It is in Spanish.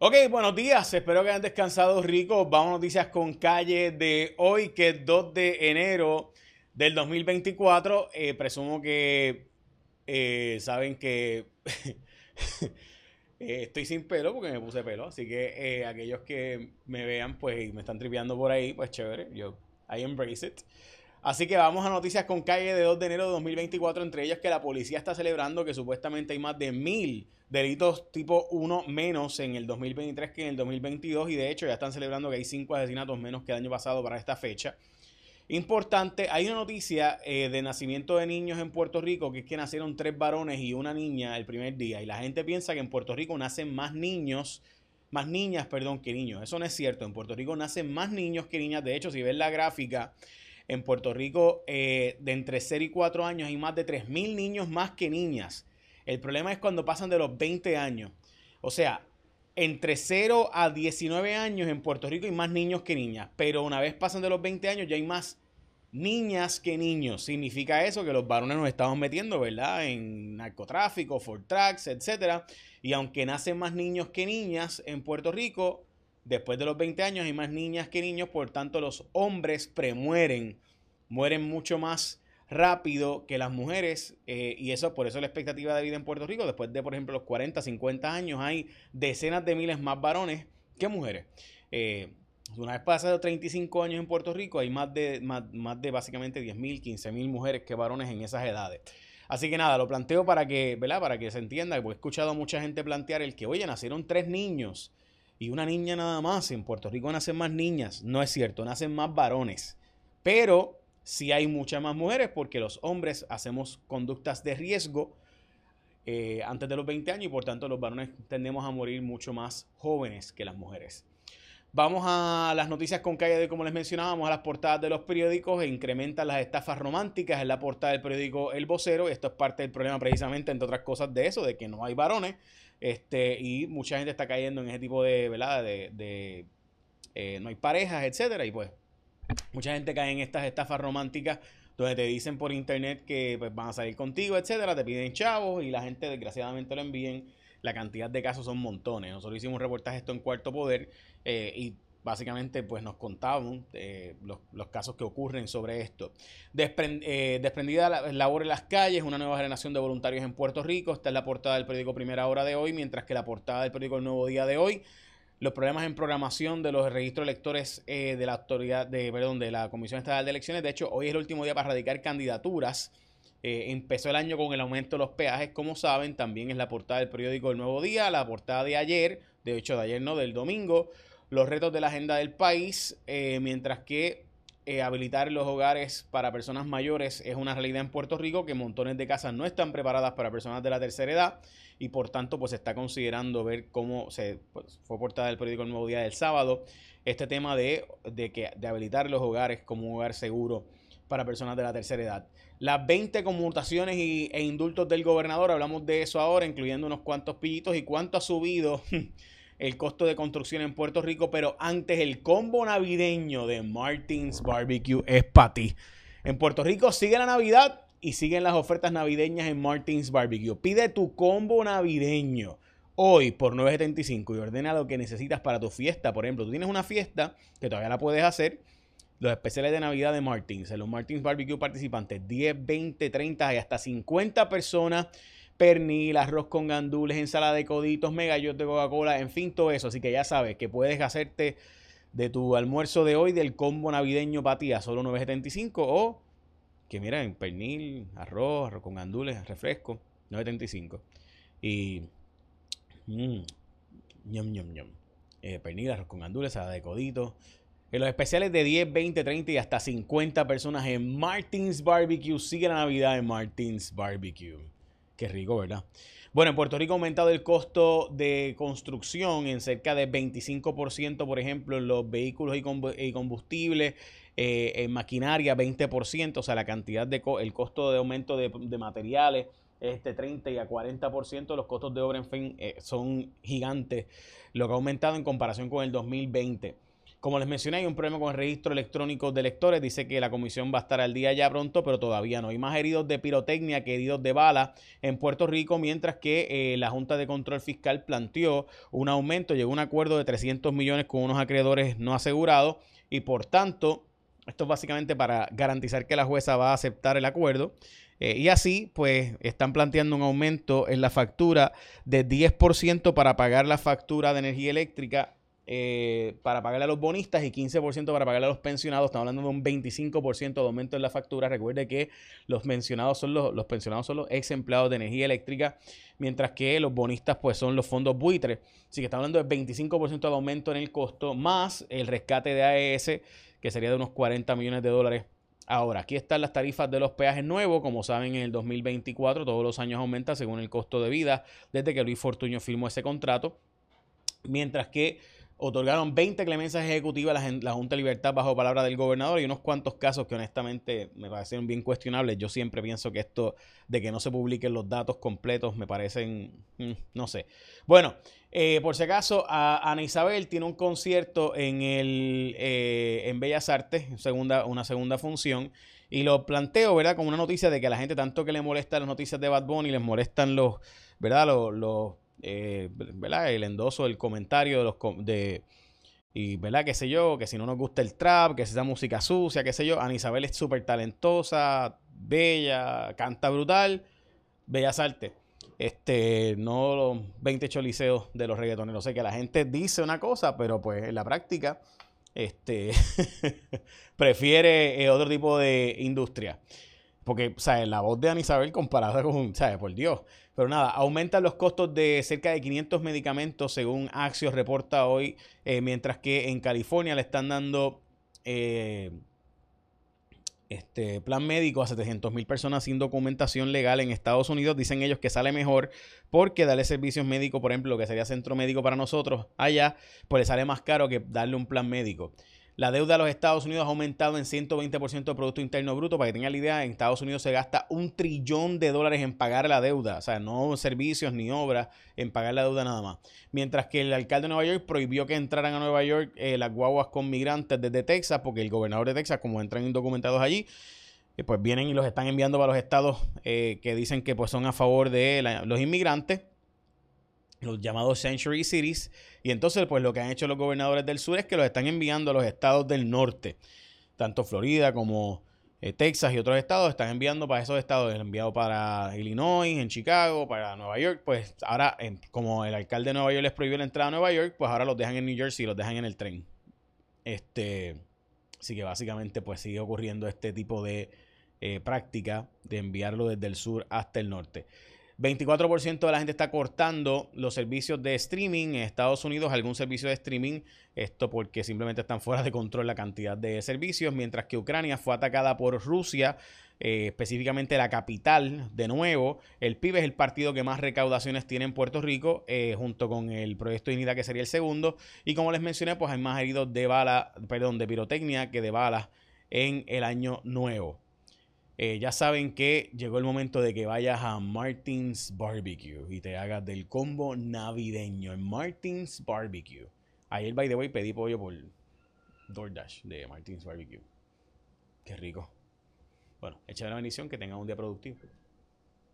Ok, buenos días. Espero que hayan descansado ricos. Vamos a noticias con calle de hoy, que es 2 de enero del 2024. Eh, presumo que eh, saben que eh, estoy sin pelo porque me puse pelo. Así que aquellos que me vean pues y me están tripeando por ahí, pues chévere. Yo, I embrace it. Así que vamos a noticias con calle de 2 de enero de 2024, entre ellas que la policía está celebrando que supuestamente hay más de mil delitos tipo 1 menos en el 2023 que en el 2022 y de hecho ya están celebrando que hay 5 asesinatos menos que el año pasado para esta fecha. Importante, hay una noticia eh, de nacimiento de niños en Puerto Rico que es que nacieron tres varones y una niña el primer día y la gente piensa que en Puerto Rico nacen más niños, más niñas, perdón, que niños. Eso no es cierto, en Puerto Rico nacen más niños que niñas. De hecho, si ves la gráfica, en Puerto Rico eh, de entre 0 y 4 años hay más de 3.000 niños más que niñas. El problema es cuando pasan de los 20 años. O sea, entre 0 a 19 años en Puerto Rico hay más niños que niñas, pero una vez pasan de los 20 años ya hay más niñas que niños. Significa eso que los varones nos estamos metiendo, ¿verdad? En narcotráfico, for tracks, etc. Y aunque nacen más niños que niñas en Puerto Rico, después de los 20 años hay más niñas que niños, por tanto los hombres premueren, mueren mucho más rápido que las mujeres eh, y eso por eso la expectativa de vida en Puerto Rico después de por ejemplo los 40, 50 años hay decenas de miles más varones que mujeres. Eh, una vez pasados 35 años en Puerto Rico hay más de, más, de básicamente 10.000, 15.000 mujeres que varones en esas edades. Así que nada, lo planteo para que, ¿verdad? Para que se entienda, porque he escuchado a mucha gente plantear el que, oye, nacieron tres niños y una niña nada más. En Puerto Rico nacen más niñas. No es cierto, nacen más varones. Pero si hay muchas más mujeres porque los hombres hacemos conductas de riesgo eh, antes de los 20 años y por tanto los varones tendemos a morir mucho más jóvenes que las mujeres. Vamos a las noticias con calle de como les mencionábamos, a las portadas de los periódicos e incrementan las estafas románticas en la portada del periódico El Vocero. Esto es parte del problema precisamente, entre otras cosas, de eso, de que no hay varones. Este, y mucha gente está cayendo en ese tipo de, ¿verdad? De, eh, no hay parejas, etcétera. Y pues Mucha gente cae en estas estafas románticas donde te dicen por internet que pues, van a salir contigo, etcétera, te piden chavos y la gente desgraciadamente lo envíen. La cantidad de casos son montones. Nosotros hicimos un reportaje esto en Cuarto Poder eh, y básicamente pues nos contaban eh, los, casos que ocurren sobre esto. Eh, desprendida la, labor en las calles, una nueva generación de voluntarios en Puerto Rico. Esta es la portada del periódico Primera Hora de hoy, mientras que la portada del periódico El Nuevo Día de hoy los problemas en programación de los registros electores eh, de la autoridad de, perdón, de la Comisión Estatal de Elecciones. De hecho, hoy es el último día para radicar candidaturas. Eh, empezó el año con el aumento de los peajes, como saben, también es la portada del periódico El Nuevo Día, la portada de ayer, de hecho de ayer no, del domingo, los retos de la agenda del país, eh, mientras que habilitar los hogares para personas mayores es una realidad en Puerto Rico, que montones de casas no están preparadas para personas de la tercera edad y por tanto pues se está considerando ver cómo se pues, fue portada del periódico El Nuevo Día del sábado este tema de, que, de habilitar los hogares como un hogar seguro para personas de la tercera edad. Las 20 conmutaciones y, e indultos del gobernador, hablamos de eso ahora, incluyendo unos cuantos pillitos y cuánto ha subido el costo de construcción en Puerto Rico, pero antes el combo navideño de Martins Barbecue es para ti. En Puerto Rico sigue la Navidad y siguen las ofertas navideñas en Martins Barbecue. Pide tu combo navideño hoy por 9.75 y ordena lo que necesitas para tu fiesta. Por ejemplo, tú tienes una fiesta que todavía la puedes hacer. Los especiales de Navidad de Martins, los Martins Barbecue participantes, 10, 20, 30 y hasta 50 personas, pernil, arroz con gandules, ensalada de coditos, megallos de Coca-Cola, en fin, todo eso. Así que ya sabes que puedes hacerte de tu almuerzo de hoy del combo navideño para ti a solo 9.75 o que miren, pernil, arroz, arroz con gandules, refresco, 9.75. Y mmm, ñom, ñom, ñom. Eh, pernil, arroz con gandules, salada de codito. En los especiales de 10, 20, 30 y hasta 50 personas en Martins Barbecue. Sigue la Navidad en Martins Barbecue. Qué rico, ¿verdad? Bueno, en Puerto Rico ha aumentado el costo de construcción en cerca de 25%, por ejemplo, en los vehículos y combustibles, eh, en maquinaria 20%, o sea, la cantidad de el costo de aumento de, materiales este 30 y a 40%, los costos de obra, en fin, eh, son gigantes, lo que ha aumentado en comparación con el 2020. Como les mencioné, hay un problema con el registro electrónico de electores. Dice que la comisión va a estar al día ya pronto, pero todavía no. Hay más heridos de pirotecnia que heridos de bala en Puerto Rico, mientras que eh, la Junta de Control Fiscal planteó un aumento, llegó a un acuerdo de 300 millones con unos acreedores no asegurados y por tanto, esto es básicamente para garantizar que la jueza va a aceptar el acuerdo. Eh, y así, pues, están planteando un aumento en la factura de 10% para pagar la factura de energía eléctrica eh, para pagarle a los bonistas y 15% para pagarle a los pensionados. Estamos hablando de un 25% de aumento en la factura. Recuerde que los mencionados son los, los pensionados son los ex empleados de energía eléctrica, mientras que los bonistas pues son los fondos buitres. Así que estamos hablando de 25% de aumento en el costo, más el rescate de AES, que sería de unos 40 millones de dólares Ahora, aquí están las tarifas de los peajes nuevos. Como saben, en el 2024 todos los años aumenta según el costo de vida desde que Luis Fortuño firmó ese contrato. Mientras que otorgaron 20 clemencias ejecutivas a la, Junta de Libertad bajo palabra del gobernador y unos cuantos casos que honestamente me parecieron bien cuestionables. Yo siempre pienso que esto de que no se publiquen los datos completos me parecen, mm, no sé. Bueno, eh, por si acaso, Ana Isabel tiene un concierto en, el, eh, en Bellas Artes, segunda, una segunda función. Y lo planteo, ¿verdad? Como una noticia de que a la gente tanto que le molestan las noticias de Bad Bunny, les molestan los, ¿verdad? Los, los eh. El endoso, el comentario de los de y verdad, qué sé yo, que si no nos gusta el trap, que esa música sucia, qué sé yo, Ana Isabel es súper talentosa, bella, canta brutal, bellas artes. Este, no los 20 choliseos de los reggaetoneros. Sé que la gente dice una cosa, pero pues en la práctica, este, prefiere eh, otro tipo de industria. Porque, ¿sabes? La voz de Ana Isabel comparada con, ¿sabes? Por Dios. Pero nada, aumentan los costos de cerca de 500 medicamentos, según Axios reporta hoy, eh, mientras que en California le están dando eh, este plan médico a 700 mil personas sin documentación legal en Estados Unidos. Dicen ellos que sale mejor porque darle servicios médicos, por ejemplo, lo que sería centro médico para nosotros allá, pues le sale más caro que darle un plan médico. La deuda de los Estados Unidos ha aumentado en 120% del Producto Interno Bruto. Para que tengan la idea, en Estados Unidos se gasta un trillón de dólares en pagar la deuda. O sea, no servicios ni obras, en pagar la deuda nada más. Mientras que el alcalde de Nueva York prohibió que entraran a Nueva York eh, las guaguas con migrantes desde Texas, porque el gobernador de Texas, como entran indocumentados allí, eh, pues vienen y los están enviando para los estados eh, que dicen que pues son a favor de los inmigrantes los llamados Century Cities. Y entonces, pues lo que han hecho los gobernadores del sur es que los están enviando a los estados del norte. Tanto Florida como eh, Texas y otros estados están enviando para esos estados. Han enviado para Illinois, en Chicago, para Nueva York. Pues ahora, como el alcalde de Nueva York les prohibió la entrada a Nueva York, pues ahora los dejan en New Jersey y los dejan en el tren. Este, así que básicamente, pues sigue ocurriendo este tipo de eh, práctica de enviarlo desde el sur hasta el norte. 24% de la gente está cortando los servicios de streaming en Estados Unidos, algún servicio de streaming, esto porque simplemente están fuera de control la cantidad de servicios, mientras que Ucrania fue atacada por Rusia, eh, específicamente la capital, de nuevo. El PIB es el partido que más recaudaciones tiene en Puerto Rico, eh, junto con el Proyecto Unidad, que sería el segundo. Y como les mencioné, pues hay más heridos de bala, perdón, de pirotecnia que de balas en el año nuevo. Eh, ya saben que llegó el momento de que vayas a Martins Barbecue y te hagas del combo navideño en Martins Barbecue. Ayer, by the way, pedí pollo por DoorDash de Martins Barbecue. Qué rico. Bueno, echa la bendición, que tengan un día productivo.